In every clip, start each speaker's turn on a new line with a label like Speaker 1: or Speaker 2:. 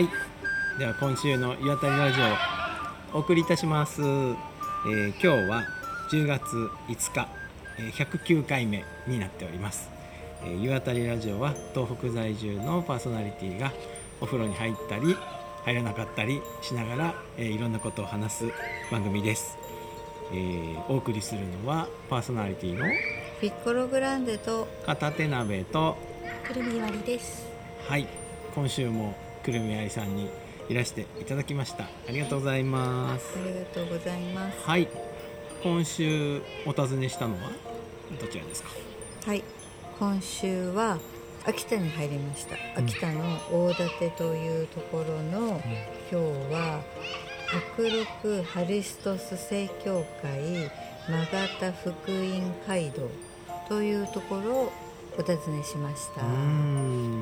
Speaker 1: はい。では今週の岩谷ラジオお送りいたします、えー今日は10月5日、えー109回目になっております、えー、岩谷ラジオは東北在住のパーソナリティがお風呂に入ったり入らなかったりしながら、えーいろんなことを話す番組です、えーお送りするのはパーソナリティの
Speaker 2: ピッコログランデと
Speaker 1: 片手鍋と
Speaker 3: くるみ割りです。
Speaker 1: はい。今週もくるみありさんにいらしていただきました。ありがとうございます。
Speaker 2: ありがとうございます。
Speaker 1: はい。今週お尋ねしたのはどちらですか？
Speaker 2: はい。今週は秋田に入りました。秋田の大館というところの、今日は北陸ハリストス正教会曲田福音街道というところをお尋ねしました。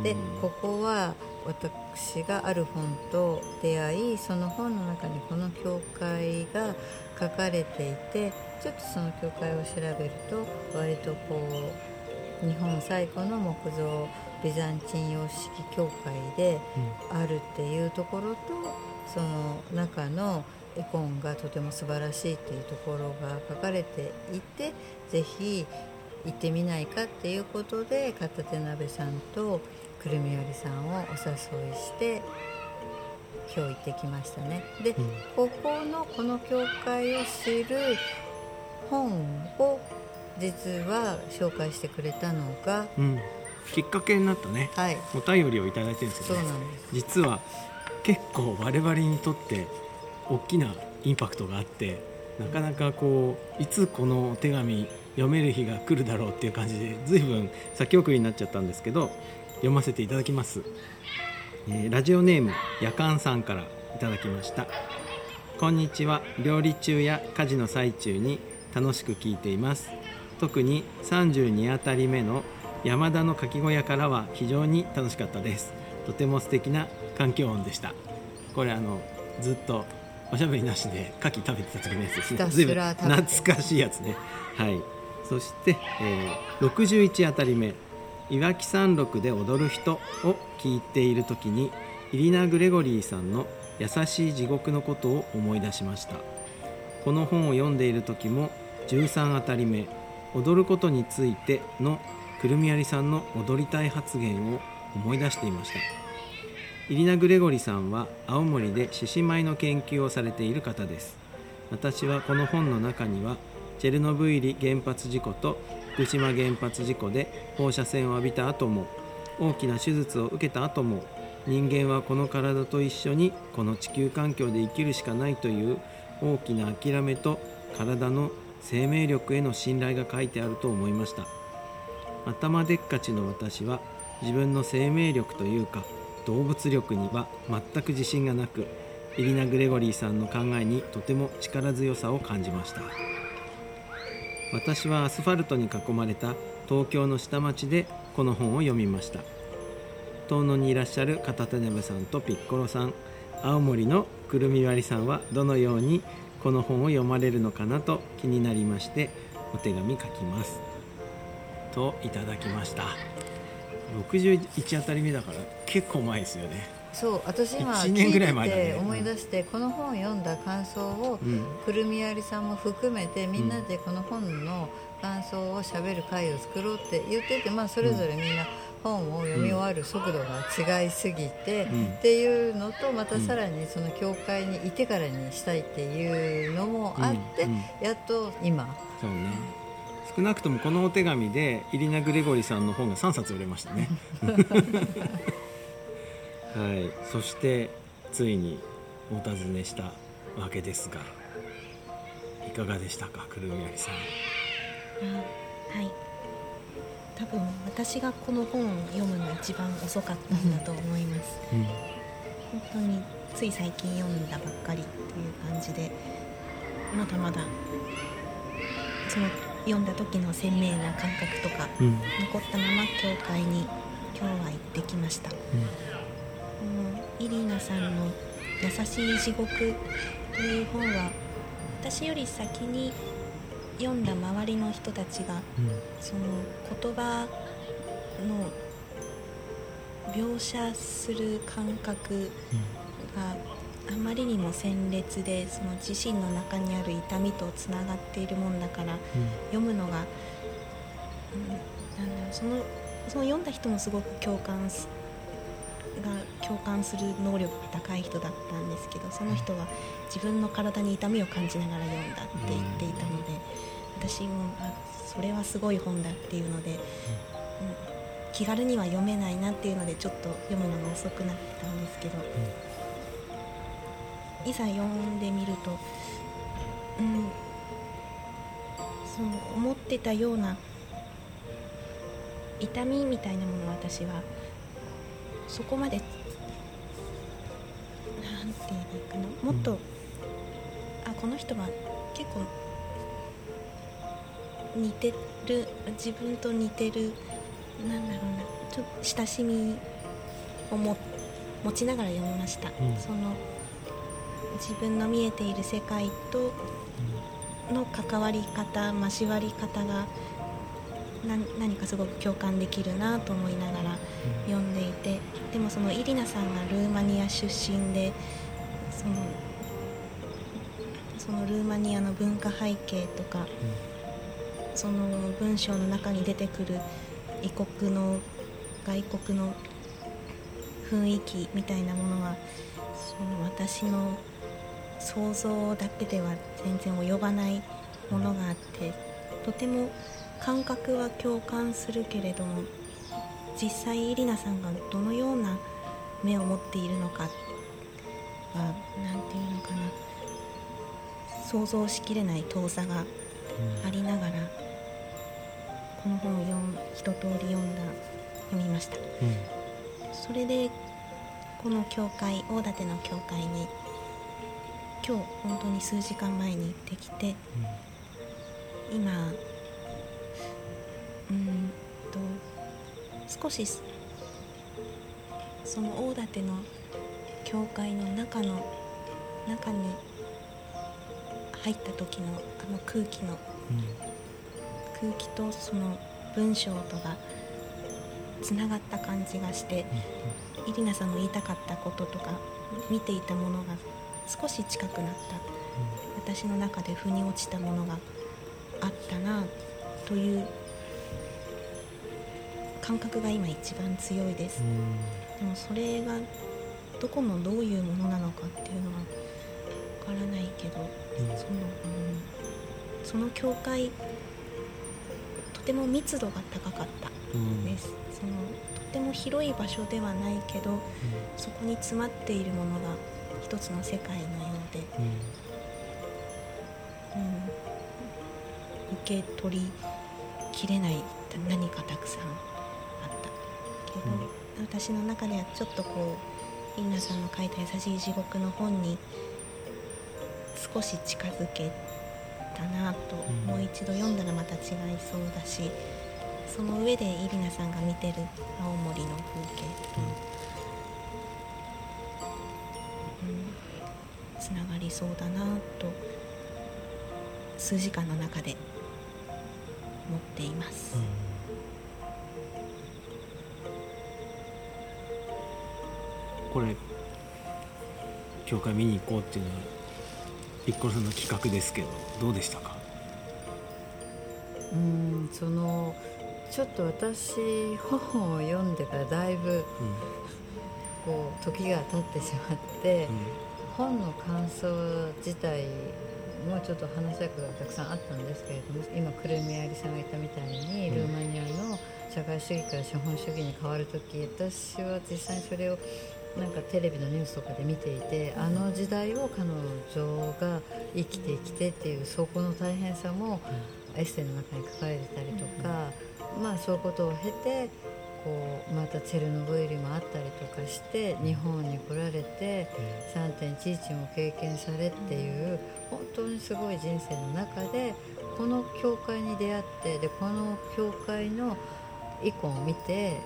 Speaker 2: でここは私がある本と出会いその本の中にこの教会が書かれていてちょっとその教会を調べると割とこう日本最古の木造ビザンチン様式教会であるっていうところとその中の絵コンがとても素晴らしいっていうところが書かれていてぜひ行ってみないかっていうことで片手鍋さんとくるみよりさんをお誘いして今日行ってきましたね。で、
Speaker 1: うん。
Speaker 2: ここのこの教会を知る本を実は紹介してくれたのが
Speaker 1: うん。きっかけになったね。
Speaker 2: はい。
Speaker 1: お便りをいただいてるんです
Speaker 2: そう
Speaker 1: よね実は結構我々にとって大きなインパクトがあってなかなかこういつこのお手紙読める日が来るだろうっていう感じで随分先送りになっちゃったんですけど読ませていただきます、えーラジオネームやかんさんからいただきました。こんにちは。料理中や家事の最中に楽しく聞いています。特に32あたり目の山田のかき小屋からは非常に楽しかったです。とても素敵な環境音でした。これあのずっとおしゃべりなしで牡蠣食べてた時のやつですね。
Speaker 2: ひたす
Speaker 1: 随分
Speaker 2: ら食べて。
Speaker 1: 懐かしいやつね。はいそして、えー61あたり目岩木山麓で踊る人を聞いている時にイリナ・グレゴリーさんの「優しい地獄」のことを思い出しました。この本を読んでいる時も13あたり目「踊ることについて」のくるみありさんの踊りたい発言を思い出していました。イリナ・グレゴリーさんは青森で獅子舞の研究をされている方です。私はこの本の中にはチェルノブイリ原発事故と福島原発事故で放射線を浴びた後も大きな手術を受けた後も人間はこの体と一緒にこの地球環境で生きるしかないという大きな諦めと体の生命力への信頼が書いてあると思いました。頭でっかちの私は自分の生命力というか動物力には全く自信がなくイリナ・グレゴリーさんの考えにとても力強さを感じました。私はアスファルトに囲まれた東京の下町でこの本を読みました。遠野にいらっしゃる片手鍋さんとピッコロさん。青森のくるみ割りさんはどのようにこの本を読まれるのかなと気になりましてお手紙書きます。といただきました。61あたり目だから結構前ですよね。
Speaker 2: そう私今
Speaker 1: 一年ぐらい前だね。
Speaker 2: 思い出して、この本を読んだ感想を、
Speaker 1: うん。
Speaker 2: くるみありさんも含めてみんなでこの本の感想をしゃべる会を作ろうって言ってて、まあ、それぞれみんな本を読み終わる速度が違いすぎて、
Speaker 1: うん。
Speaker 2: っていうのとまたさらにその教会にいてからにしたいっていうのもあって、やっと今
Speaker 1: そうね少なくともこのお手紙でイリナ・グレゴリさんの本が3冊売れましたねはいそしてついにお尋ねしたわけですがいかがでしたかくるみありさん
Speaker 3: はい。多分私がこの本を読むの一番遅かったんだと思います。
Speaker 1: うん
Speaker 3: 本当につい最近読んだばっかりという感じで、まだまだその読んだ時の鮮明な感覚とか
Speaker 1: うん。
Speaker 3: 残ったまま教会に今日は行ってきました。このイリーナさんの「優しい地獄」という本は私より先に読んだ周りの人たちが
Speaker 1: うん。
Speaker 3: その言葉の描写する感覚があまりにも鮮烈でその自身の中にある痛みとつながっているもんだから読むのが、うん、なんだろうそのその読んだ人もすごく共感すが共感する能力が高い人だったんですけどその人は自分の体に痛みを感じながら読んだって言っていたので私もあそれはすごい本だっていうので、うん、気軽には読めないなっていうのでちょっと読むのが遅くなってたんですけど。いざ読んでみると、うん、その思ってたような痛みみたいなものを私はそこまでなんて言えばいいかな？もっと、うん、あこの人は結構似てる自分と似てるなんだろうなちょっと親しみを持ちながら読みました。うん、その自分の見えている世界との関わり方交わり方が何かすごく共感できるなと思いながら読んでいてでもそのイリナさんがルーマニア出身でそのそのルーマニアの文化背景とか、その文章の中に出てくる異国の外国の雰囲気みたいなものはその私の想像だけでは全然及ばないものがあってとても感覚は共感するけれども実際イリナさんがどのような目を持っているのかは何て言うのかな想像しきれない遠さがありながら、この本を読一通り読んだ読みました、うん、それでこの教会大館の教会に今日本当に数時間前に行ってきて、うん、今うんと少しその大館の教会の中の中に入った時のあの空気の、うん、空気とその文章とがつながった感じがして、イリナさんの言いたかったこととか見ていたものが少し近くなった、私の中で腑に落ちたものがあったなという感覚が今一番強いです、でもそれがどこのどういうものなのかっていうのはわからないけど、その、うん、その教会とても密度が高かったです、そのとても広い場所ではないけど、そこに詰まっているものが一つの世界のようで、うん、うん、受け取りきれない何かたくさんあった。けど、うん、私の中ではちょっとこうインナさんの書いた「優しい地獄」の本に少し近づけたなと、うん、もう一度読んだらまた違いそうだしその上でイリナさんが見てる青森の風景。と。つながりそうだなと数時間の中で思っています、うん、
Speaker 1: これ教会見に行こうっていうのはピッコロさんの企画ですけどどうでしたか？
Speaker 2: うんそのちょっと私本を読んでからだいぶ、うん、こう時が経ってしまって、うん。本の感想自体もちょっと話し役がたくさんあったんですけれども今くるみありさんが言ったみたいに、ルーマニアの社会主義から資本主義に変わる時私は実際にそれをなんかテレビのニュースとかで見ていてあの時代を彼女が生きてきてっていうそこの大変さもエッセイの中に書かれてたりとか、まあそういうことを経てこうまたチェルノブイリもあったりとかして日本に来られて3.11も経験されっていう本当にすごい人生の中でこの教会に出会ってでこの教会のイコンを見て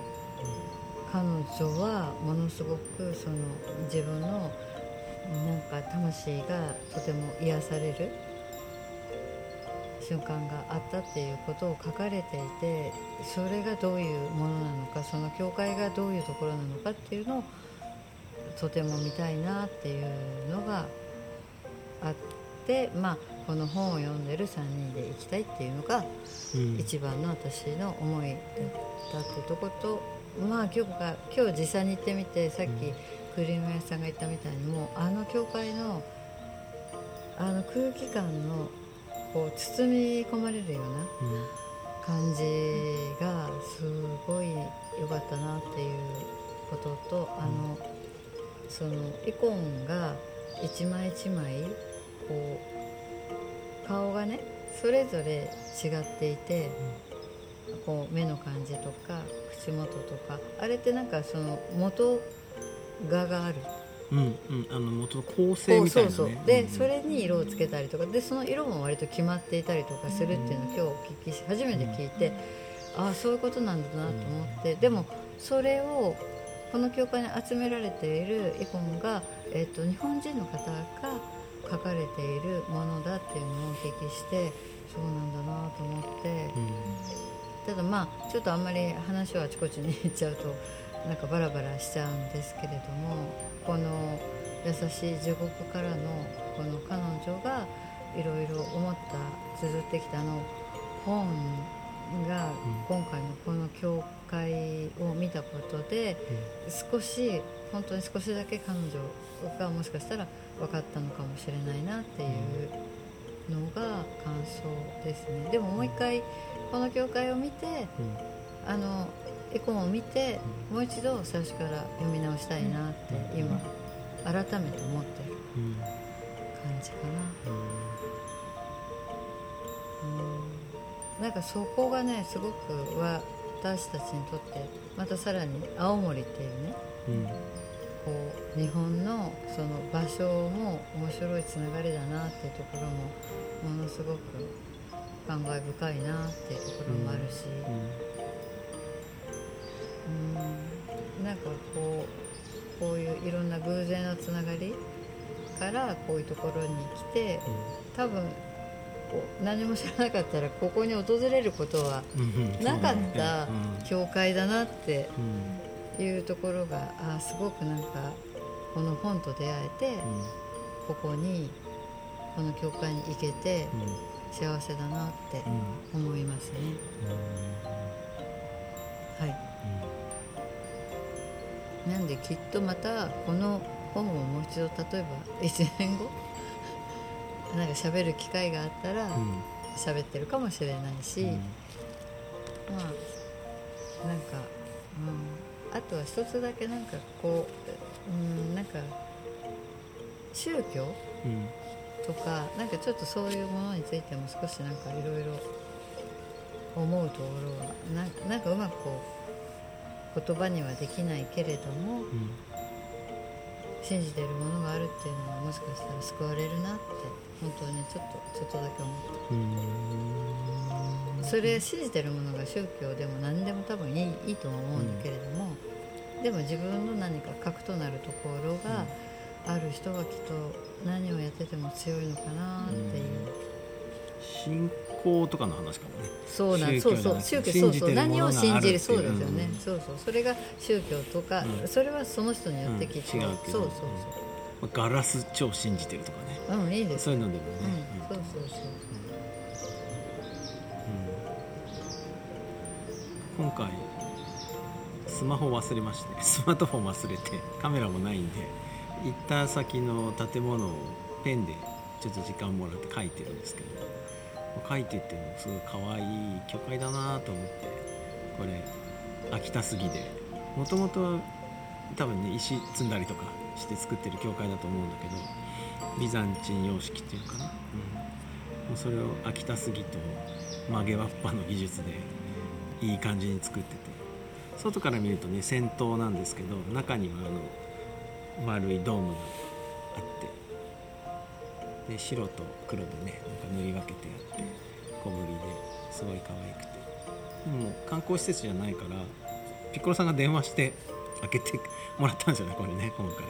Speaker 2: 彼女はものすごくその自分のなんか魂がとても癒される瞬間があったっていうことを書かれていてそれがどういうものなのかその教会がどういうところなのかっていうのをとても見たいなっていうのがあってまあこの本を読んでる3人で行きたいっていうのが
Speaker 1: うん。
Speaker 2: 一番の私の思いだったっていうとこと。まあ今日が今日実際に行ってみてさっ
Speaker 1: うん
Speaker 2: きクリーム屋さんが言ったみたいにもうあの教会のあの空気感のこう包み込まれるような感じがすごい良かったなっていうこととあのそのイコンが一枚一枚こう顔がねそれぞれ違っていてこう目の感じとか口元とかあれってなんかその元画がある
Speaker 1: うんうんあの元の構成みたいなね。
Speaker 2: そうそうで、
Speaker 1: うん
Speaker 2: それに色をつけたりとかでその色も割と決まっていたりとかするっていうのを今日お聞きし初めて聞いて、ああそういうことなんだなと思って、でもそれをこの教会に集められているイコンが、えっと日本人の方が書かれているものだっていうのをお聞きしてそうなんだなと思って。ただまあちょっとあんまり話をあちこちに行っちゃうとなんかバラバラしちゃうんですけれどもこの「優しい地獄からのこの彼女がいろいろ思った綴ってきたあの本が今回のこの教会を見たことで少し本当に少しだけ彼女がもしかしたら分かったのかもしれないなっていうのが感想ですね。でももう一回この教会を見てあのエコンを見てもう一度最初から読み直したいなって今改めて思ってる
Speaker 1: うんうん
Speaker 2: 感じかな。うん。なんかそこがねすごく私たちにとってまたさらに青森っていうね
Speaker 1: うん。
Speaker 2: こう日本のその場所も面白いつながりだなっていうところもものすごく感慨深いなっていうところもあるし、うん、なんかこうこういういろんな偶然のつながりからこういうところに来て多分こう何も知らなかったらここに訪れることは
Speaker 1: うんうん。
Speaker 2: なかった
Speaker 1: うん。
Speaker 2: 教会だなって
Speaker 1: うん。
Speaker 2: いうところがあすごくなんかこの本と出会えてここにこの教会に行けて
Speaker 1: うん。うん
Speaker 2: 幸せだなって
Speaker 1: うん。
Speaker 2: 思いますね。はいなんできっとまたこの本をもう一度例えば1年後 なんか喋る機会があったら
Speaker 1: うん。
Speaker 2: 喋ってるかもしれないし、
Speaker 1: うん。
Speaker 2: まあなんか、うん、あとは一つだけなんかこう、うん、なんか宗教
Speaker 1: うん。
Speaker 2: とかなんかちょっとそういうものについても少しなんかいろいろ思うところはなんなんかうまくこう言葉にはできないけれども
Speaker 1: うん
Speaker 2: 信じてるものがあるっていうのはもしかしたら救われるなって本当にちょっとちょっとだけ思った。
Speaker 1: うん。
Speaker 2: それ信じてるものが宗教でも何でも多分いいいいとは思うんだけれども、でも自分の何か核となるところがある人はきっと何をやってても強いのかなっていう。
Speaker 1: 信仰とかの話かもね。
Speaker 2: そうなんそうそう宗教そうそう何を信じるそうですよね、
Speaker 1: うん。
Speaker 2: そうそうそれが宗教とか、
Speaker 1: うん。
Speaker 2: それはその人によってきっと、
Speaker 1: うん。違うけど。
Speaker 2: そうそう
Speaker 1: ガラス超信じてるとかね。
Speaker 2: そううんいいです。
Speaker 1: そういうのでもね。
Speaker 2: うん、そうそうそう。
Speaker 1: うん。今回スマホ忘れまして スマートフォン忘れてカメラもないんで行った先の建物をペンでちょっと時間もらって書いてるんですけど書いててもすごい可愛い教会だなと思ってこれ秋田杉で。もともとは多分ね石積んだりとかして作ってる教会だと思うんだけどビザンチン様式っていうのかな、うん、もうそれを秋田杉と曲げわっぱの技術でいい感じに作ってて。外から見るとね先頭なんですけど中にはあの丸いドームがあってで白と黒でねなんか塗り分けてあって小ぶりですごい可愛くて。でも観光施設じゃないからピッコロさんが電話して開けて もらったんですよねこれね今回。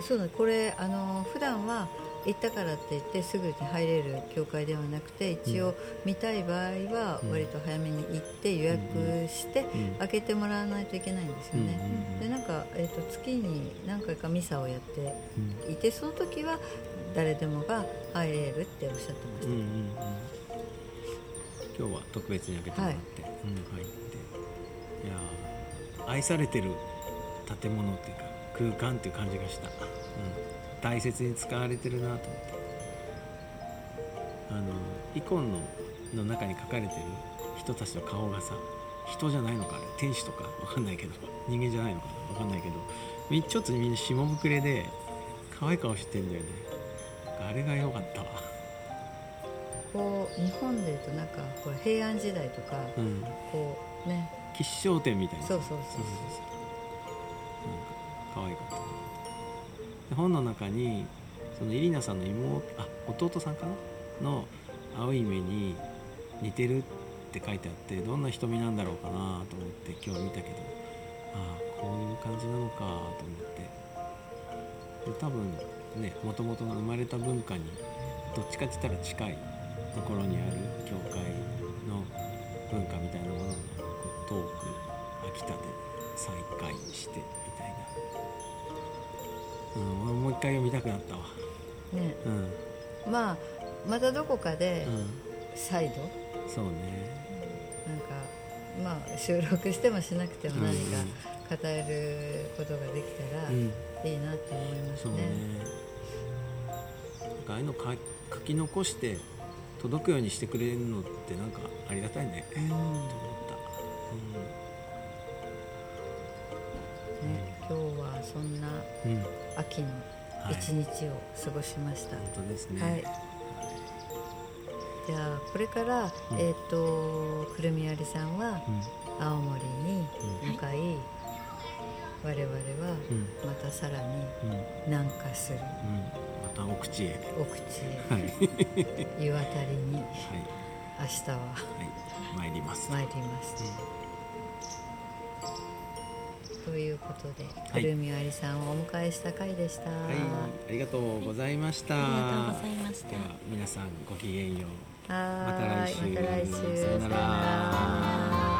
Speaker 2: そうだこれあの普段は行ったからって言ってすぐに入れる教会ではなくて一応見たい場合は
Speaker 1: うん。
Speaker 2: 割と早めに行って予約して
Speaker 1: うん
Speaker 2: 開けてもらわないといけないんですよね。
Speaker 1: うん
Speaker 2: でなんか、えー、と月に何回かミサをやって
Speaker 1: うん。
Speaker 2: いてその時は誰でもが入れるっておっしゃってました。
Speaker 1: うんうんうん。今日は特別に開けてもらって、うん、入って。いやー愛されてる建物っていうか空間っていう感じがした、うん、大切に使われてるなと思って。あのイコンのの中に描かれてる人たちの顔がさ人じゃないのかあれ。天使とかわかんないけど。人間じゃないのかなわかんないけど。みちょっとみんな下膨れで可愛い顔してんだよねあれが良かったわ。
Speaker 2: こう日本でいうとなんかこれ平安時代とか、
Speaker 1: うん。
Speaker 2: こうね。
Speaker 1: 吉祥天みたいな。
Speaker 2: そうそうそう
Speaker 1: そう。そうそうなん。か可愛かった。で本の中にそのイリナさんの妹あ弟さんかな？の青い目に似てるって書いてあってどんな瞳なんだろうかなと思って今日見たけど。ああこういう感じなのかと思って。で多分ねもともとの生まれた文化にどっちかって言ったら近いところにある教会の文化みたいなものがこう遠く秋田で再会してみたいな、うん、俺もう一回読みたくなったわ。
Speaker 2: ね。
Speaker 1: うん。
Speaker 2: まあまたどこかで
Speaker 1: うん。
Speaker 2: 再度、
Speaker 1: そうね。
Speaker 2: なんかまあ収録してもしなくても何
Speaker 1: うん
Speaker 2: か語れることができたら
Speaker 1: うん。
Speaker 2: いいなって思いますね。
Speaker 1: そうんかああいうのか書き残して届くようにしてくれるのってなんかありがたいね、
Speaker 2: うん。
Speaker 1: と思っ
Speaker 2: ね今日はそんな
Speaker 1: たうん、うん、
Speaker 2: 秋の
Speaker 1: はい
Speaker 2: 一日を過ごしました。
Speaker 1: 本当ですね。
Speaker 2: はい。じゃあこれから、
Speaker 1: うん。
Speaker 2: えっ、とくるみありさんは
Speaker 1: うん。
Speaker 2: 青森に向かい、我々は
Speaker 1: うん。
Speaker 2: またさらに
Speaker 1: うん。
Speaker 2: 南下する。
Speaker 1: うん。また奥地へ。
Speaker 2: 奥地
Speaker 1: はい。
Speaker 2: へ湯渡りに。
Speaker 1: はい。
Speaker 2: 明日は。
Speaker 1: はい。参ります、
Speaker 2: 参ります。ということで、
Speaker 1: はい。
Speaker 2: くるみありさんをお迎えした回でした。
Speaker 1: はい、ありがとうございました。
Speaker 3: ありがとうございました。
Speaker 1: では皆さんごきげんよう。また来週。
Speaker 2: また来週。
Speaker 1: さよなら